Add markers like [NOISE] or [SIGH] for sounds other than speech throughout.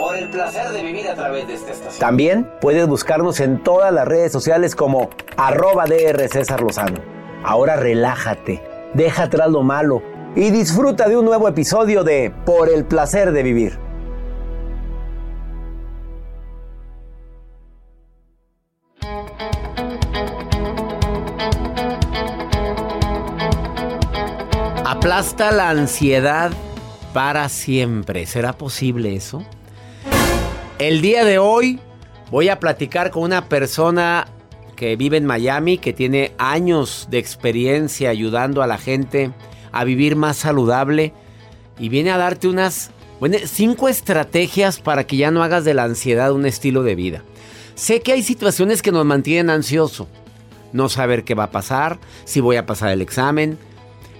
Por el placer de vivir a través de esta estación. También puedes buscarnos en todas las redes sociales como arroba DR César Lozano. Ahora relájate, deja atrás lo malo y disfruta de un nuevo episodio de Por el placer de vivir. Aplasta la ansiedad para siempre. ¿Será posible eso? El día de hoy voy a platicar con una persona que vive en Miami, que tiene años de experiencia ayudando a la gente a vivir más saludable y viene a darte unas bueno, cinco estrategias para que ya no hagas de la ansiedad un estilo de vida. Sé que hay situaciones que nos mantienen ansioso. No saber qué va a pasar, si voy a pasar el examen.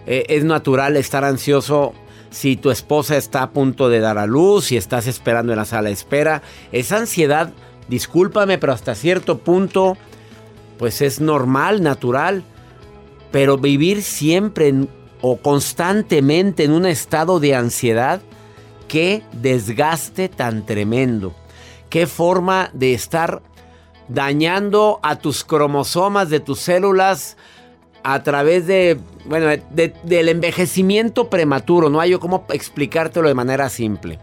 Eh, es natural estar ansioso si tu esposa está a punto de dar a luz, si estás esperando en la sala de espera. Esa ansiedad, discúlpame, pero hasta cierto punto, pues es normal, natural. Pero vivir siempre o constantemente en un estado de ansiedad, qué desgaste tan tremendo. Qué forma de estar dañando a tus cromosomas de tus células a través de, bueno, del envejecimiento prematuro. No hay yo cómo explicártelo de manera simple.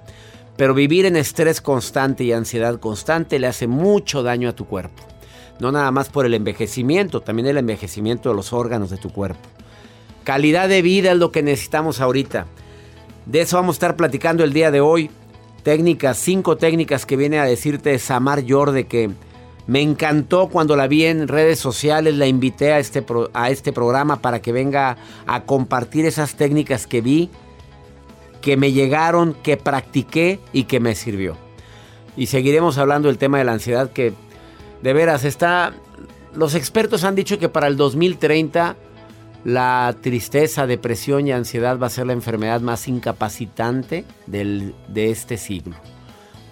Pero vivir en estrés constante y ansiedad constante le hace mucho daño a tu cuerpo. No nada más por el envejecimiento, también el envejecimiento de los órganos de tu cuerpo. Calidad de vida es lo que necesitamos ahorita. De eso vamos a estar platicando el día de hoy. Técnicas, cinco técnicas que viene a decirte Samar de que me encantó cuando la vi en redes sociales, la invité a este, a este programa para que venga a compartir esas técnicas que vi, que me llegaron, que practiqué y que me sirvió. Y seguiremos hablando del tema de la ansiedad que de veras está... Los expertos han dicho que para el 2030 la tristeza, depresión y ansiedad va a ser la enfermedad más incapacitante del, de este siglo.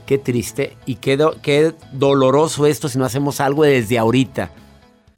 Qué triste y qué, qué doloroso esto si no hacemos algo desde ahorita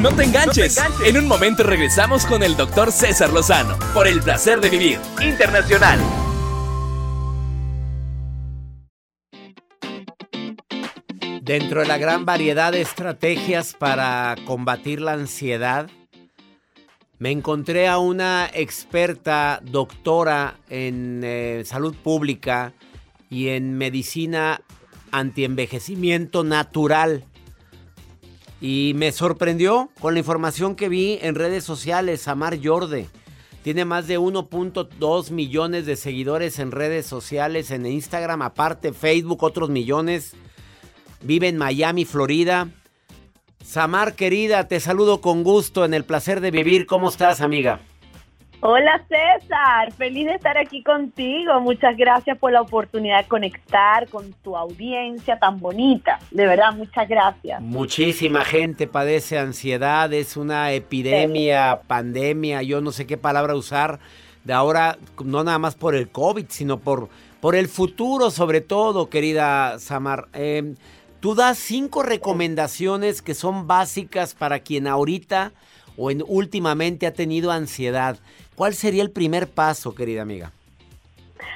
No te enganches. En un momento regresamos con el doctor César Lozano por el placer de vivir internacional. Dentro de la gran variedad de estrategias para combatir la ansiedad, me encontré a una experta doctora en eh, salud pública y en medicina antienvejecimiento natural. Y me sorprendió con la información que vi en redes sociales, Samar Yorde. Tiene más de 1.2 millones de seguidores en redes sociales, en Instagram, aparte Facebook, otros millones. Vive en Miami, Florida. Samar, querida, te saludo con gusto en el placer de vivir. ¿Cómo estás, amiga? Hola César, feliz de estar aquí contigo. Muchas gracias por la oportunidad de conectar con tu audiencia tan bonita. De verdad, muchas gracias. Muchísima gente padece ansiedad, es una epidemia, pandemia, yo no sé qué palabra usar, de ahora, no nada más por el COVID, sino por, por el futuro sobre todo, querida Samar. Eh, tú das cinco recomendaciones que son básicas para quien ahorita o en, últimamente ha tenido ansiedad. ¿Cuál sería el primer paso, querida amiga?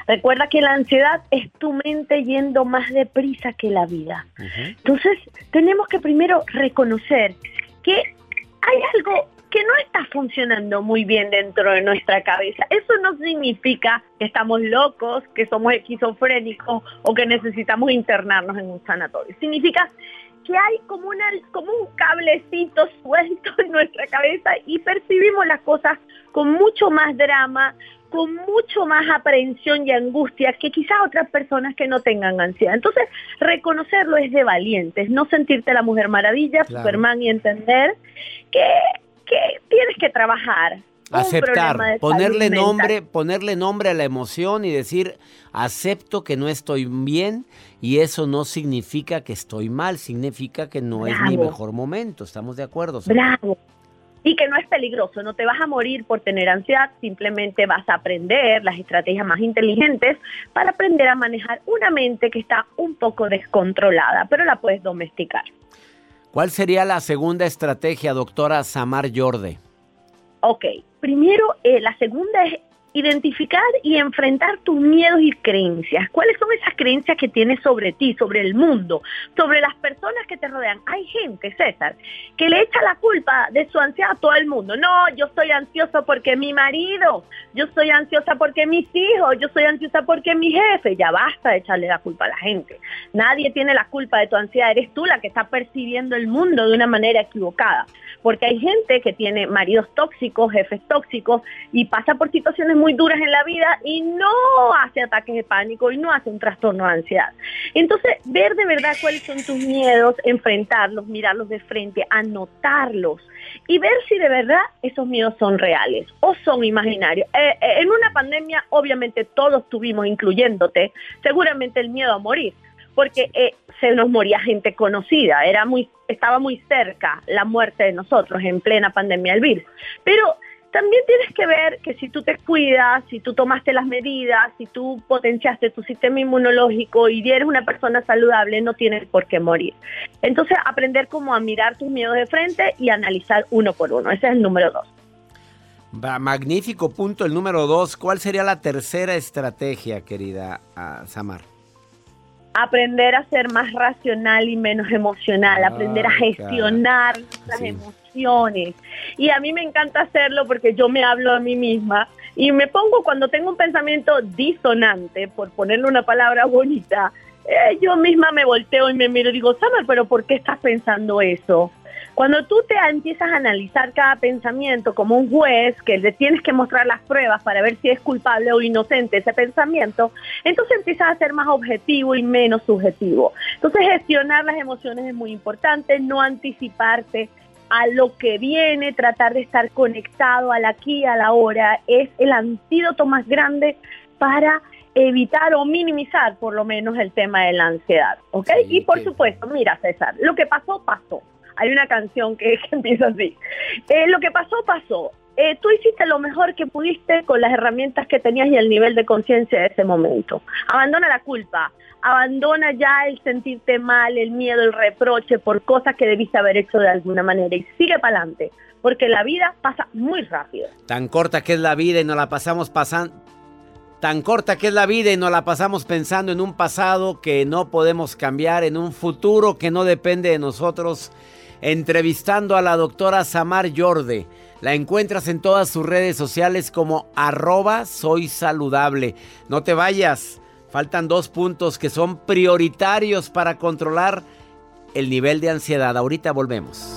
Recuerda que la ansiedad es tu mente yendo más deprisa que la vida. Entonces, tenemos que primero reconocer que hay algo que no está funcionando muy bien dentro de nuestra cabeza. Eso no significa que estamos locos, que somos esquizofrénicos o que necesitamos internarnos en un sanatorio. Significa que hay como, una, como un cablecito [LAUGHS] suelto en nuestra cabeza y percibimos las cosas con mucho más drama, con mucho más aprehensión y angustia que quizás otras personas que no tengan ansiedad. Entonces, reconocerlo es de valientes, no sentirte la mujer maravilla, Claro. Superman y entender que, que tienes que trabajar. Aceptar, ponerle nombre, ponerle nombre a la emoción y decir, acepto que no estoy bien y eso no significa que estoy mal, significa que no es mi mejor momento. ¿Estamos de acuerdo? Bravo. Y que no es peligroso, no te vas a morir por tener ansiedad, simplemente vas a aprender las estrategias más inteligentes para aprender a manejar una mente que está un poco descontrolada, pero la puedes domesticar. ¿Cuál sería la segunda estrategia, doctora Samar Yorde? Ok, primero, eh, la segunda es identificar y enfrentar tus miedos y creencias. ¿Cuáles son esas creencias que tienes sobre ti, sobre el mundo, sobre las personas que te rodean? Hay gente, César, que le echa la culpa de su ansiedad a todo el mundo. No, yo estoy ansioso porque mi marido, yo estoy ansiosa porque mis hijos, yo soy ansiosa porque mi jefe. Ya basta de echarle la culpa a la gente. Nadie tiene la culpa de tu ansiedad, eres tú la que está percibiendo el mundo de una manera equivocada. Porque hay gente que tiene maridos tóxicos, jefes tóxicos y pasa por situaciones muy duras en la vida y no hace ataques de pánico y no hace un trastorno de ansiedad. Entonces, ver de verdad cuáles son tus miedos, enfrentarlos, mirarlos de frente, anotarlos y ver si de verdad esos miedos son reales o son imaginarios. Eh, eh, en una pandemia, obviamente todos tuvimos, incluyéndote, seguramente el miedo a morir porque eh, se nos moría gente conocida, era muy, estaba muy cerca la muerte de nosotros en plena pandemia del virus. Pero también tienes que ver que si tú te cuidas, si tú tomaste las medidas, si tú potenciaste tu sistema inmunológico y eres una persona saludable, no tienes por qué morir. Entonces, aprender cómo a mirar tus miedos de frente y analizar uno por uno. Ese es el número dos. Va, Magnífico punto, el número dos. ¿Cuál sería la tercera estrategia, querida ah, Samar? aprender a ser más racional y menos emocional, aprender a gestionar las Sí. emociones. Y a mí me encanta hacerlo porque yo me hablo a mí misma y me pongo cuando tengo un pensamiento disonante, por ponerle una palabra bonita, eh, yo misma me volteo y me miro y digo, Summer, pero ¿por qué estás pensando eso? Cuando tú te empiezas a analizar cada pensamiento como un juez, que le tienes que mostrar las pruebas para ver si es culpable o inocente ese pensamiento, entonces empiezas a ser más objetivo y menos subjetivo. Entonces gestionar las emociones es muy importante, no anticiparte a lo que viene, tratar de estar conectado al aquí, a la hora, es el antídoto más grande para evitar o minimizar por lo menos el tema de la ansiedad, ¿ok? y por supuesto, mira César, lo que pasó, pasó. Hay una canción que, [LAUGHS] empieza así. Eh, lo que pasó, pasó. Eh, tú hiciste lo mejor que pudiste con las herramientas que tenías y el nivel de conciencia de ese momento. Abandona la culpa, abandona ya el sentirte mal, el miedo, el reproche por cosas que debiste haber hecho de alguna manera y sigue para adelante, porque la vida pasa muy rápido. Tan corta que es la vida y nos la pasamos pasando. Tan corta que es la vida y nos la pasamos pensando en un pasado que no podemos cambiar, en un futuro que no depende de nosotros entrevistando a la doctora Samar Yorde. La encuentras en todas sus redes sociales como arroba soy saludable. No te vayas, faltan dos puntos que son prioritarios para controlar el nivel de ansiedad. Ahorita volvemos.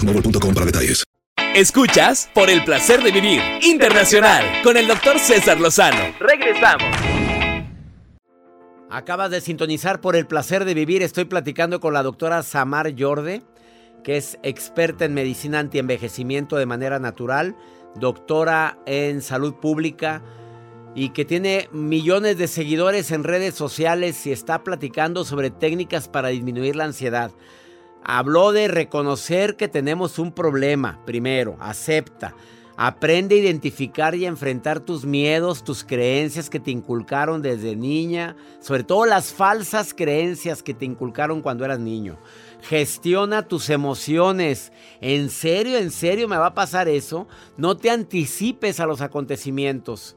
boostmobile.com para detalles. Escuchas por el placer de vivir internacional con el doctor César Lozano. Regresamos. Acabas de sintonizar por el placer de vivir. Estoy platicando con la doctora Samar Yorde, que es experta en medicina antienvejecimiento de manera natural, doctora en salud pública y que tiene millones de seguidores en redes sociales y está platicando sobre técnicas para disminuir la ansiedad. Habló de reconocer que tenemos un problema. Primero, acepta. Aprende a identificar y a enfrentar tus miedos, tus creencias que te inculcaron desde niña, sobre todo las falsas creencias que te inculcaron cuando eras niño. Gestiona tus emociones. ¿En serio, en serio me va a pasar eso? No te anticipes a los acontecimientos.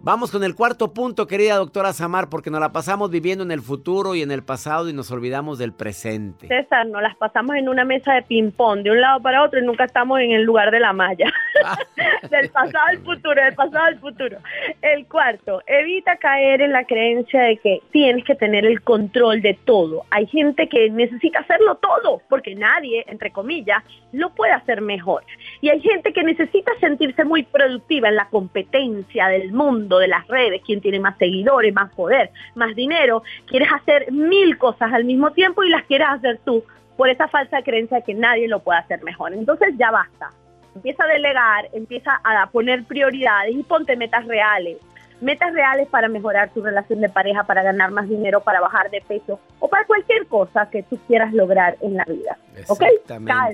Vamos con el cuarto punto, querida doctora Samar, porque nos la pasamos viviendo en el futuro y en el pasado y nos olvidamos del presente. César, nos las pasamos en una mesa de ping-pong de un lado para otro y nunca estamos en el lugar de la malla. [LAUGHS] del pasado al futuro, del pasado al futuro. El cuarto, evita caer en la creencia de que tienes que tener el control de todo. Hay gente que necesita hacerlo todo, porque nadie, entre comillas, lo puede hacer mejor. Y hay gente que necesita sentirse muy productiva en la competencia del mundo de las redes, quien tiene más seguidores, más poder, más dinero, quieres hacer mil cosas al mismo tiempo y las quieres hacer tú por esa falsa creencia de que nadie lo puede hacer mejor. Entonces ya basta. Empieza a delegar, empieza a poner prioridades y ponte metas reales. Metas reales para mejorar tu relación de pareja, para ganar más dinero, para bajar de peso o para cualquier cosa que tú quieras lograr en la vida. ¿Ok? Calma.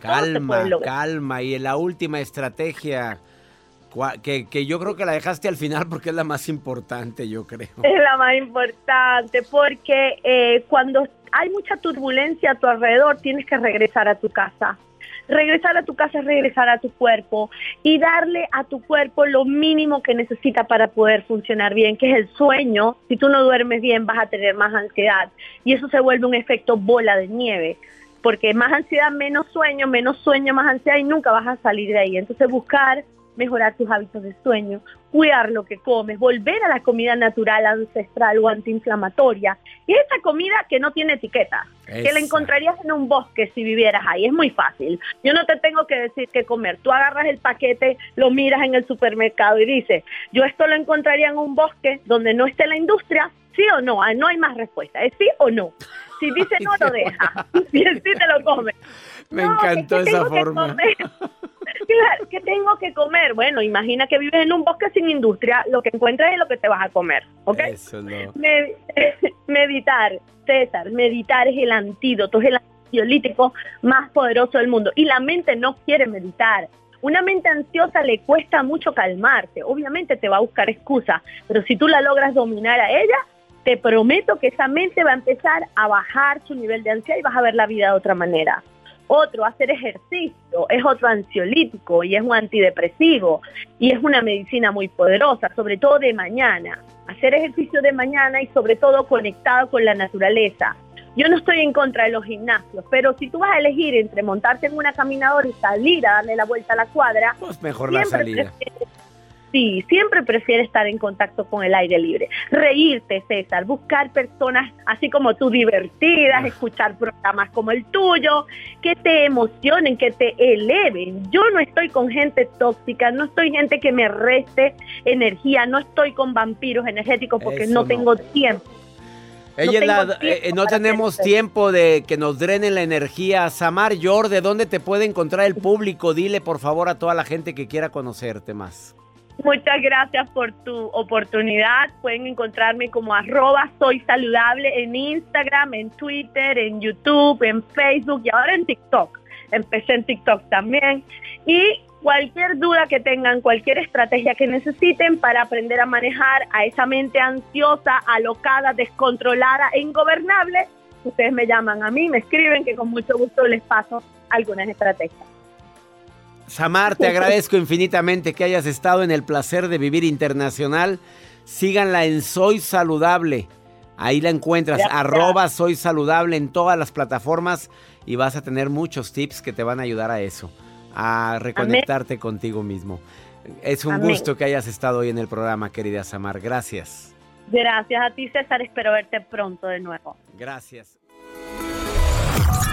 Calma, calma. Y la última estrategia que, yo creo que la dejaste al final porque es la más importante, yo creo. Es la más importante porque eh, cuando hay mucha turbulencia a tu alrededor, tienes que regresar a tu casa. Regresar a tu casa es regresar a tu cuerpo y darle a tu cuerpo lo mínimo que necesita para poder funcionar bien, que es el sueño. Si tú no duermes bien vas a tener más ansiedad y eso se vuelve un efecto bola de nieve porque más ansiedad, menos sueño, menos sueño, más ansiedad y nunca vas a salir de ahí. Entonces buscar mejorar tus hábitos de sueño, cuidar lo que comes, volver a la comida natural, ancestral o antiinflamatoria. Y esa comida que no tiene etiqueta, que la encontrarías en un bosque si vivieras ahí. Es muy fácil. Yo no te tengo que decir qué comer. Tú agarras el paquete, lo miras en el supermercado y dices, yo esto lo encontraría en un bosque donde no esté la industria, sí o no. Ah, No hay más respuesta. Es sí o no. Si dice no, lo deja. [LAUGHS] Si sí, te lo comes. Me No, encantó que- que esa que forma. comer. [LAUGHS] Claro, que tengo que comer. Bueno, imagina que vives en un bosque sin industria, lo que encuentras es lo que te vas a comer, ¿ok? Eso no. Me- [LAUGHS] meditar, César, meditar es el antídoto, es el ansiolítico más poderoso del mundo. Y la mente no quiere meditar. Una mente ansiosa le cuesta mucho calmarse. Obviamente te va a buscar excusas, pero si tú la logras dominar a ella, te prometo que esa mente va a empezar a bajar su nivel de ansiedad y vas a ver la vida de otra manera. Otro, hacer ejercicio, es otro ansiolítico y es un antidepresivo y es una medicina muy poderosa, sobre todo de mañana. Hacer ejercicio de mañana y sobre todo conectado con la naturaleza. Yo no estoy en contra de los gimnasios, pero si tú vas a elegir entre montarte en una caminadora y salir a darle la vuelta a la cuadra, Pues mejor la salida. prefieres- sí, siempre prefiere estar en contacto con el aire libre. Reírte, César, buscar personas así como tú divertidas, escuchar programas como el tuyo, que te emocionen, que te eleven. Yo no estoy con gente tóxica, no estoy gente que me reste energía, no estoy con vampiros energéticos porque no, no. tengo tiempo. Ella la- tiempo eh, no tenemos tiempo de que nos drenen la energía. Samar Yor, ¿de dónde te puede encontrar el público? Dile por favor a toda la gente que quiera conocerte más. Muchas gracias por tu oportunidad. Pueden encontrarme como arroba soy saludable en Instagram, en Twitter, en YouTube, en Facebook y ahora en TikTok. Empecé en TikTok también. Y cualquier duda que tengan, cualquier estrategia que necesiten para aprender a manejar a esa mente ansiosa, alocada, descontrolada e ingobernable, ustedes me llaman a mí, me escriben que con mucho gusto les paso algunas estrategias. Samar, te [LAUGHS] agradezco infinitamente que hayas estado en el placer de vivir internacional. Síganla en Soy Saludable. Ahí la encuentras, Gracias. arroba Soy Saludable en todas las plataformas y vas a tener muchos tips que te van a ayudar a eso, a reconectarte contigo mismo. Es un Amén. gusto que hayas estado hoy en el programa, querida Samar. Gracias. Gracias a ti, César. Espero verte pronto de nuevo. Gracias.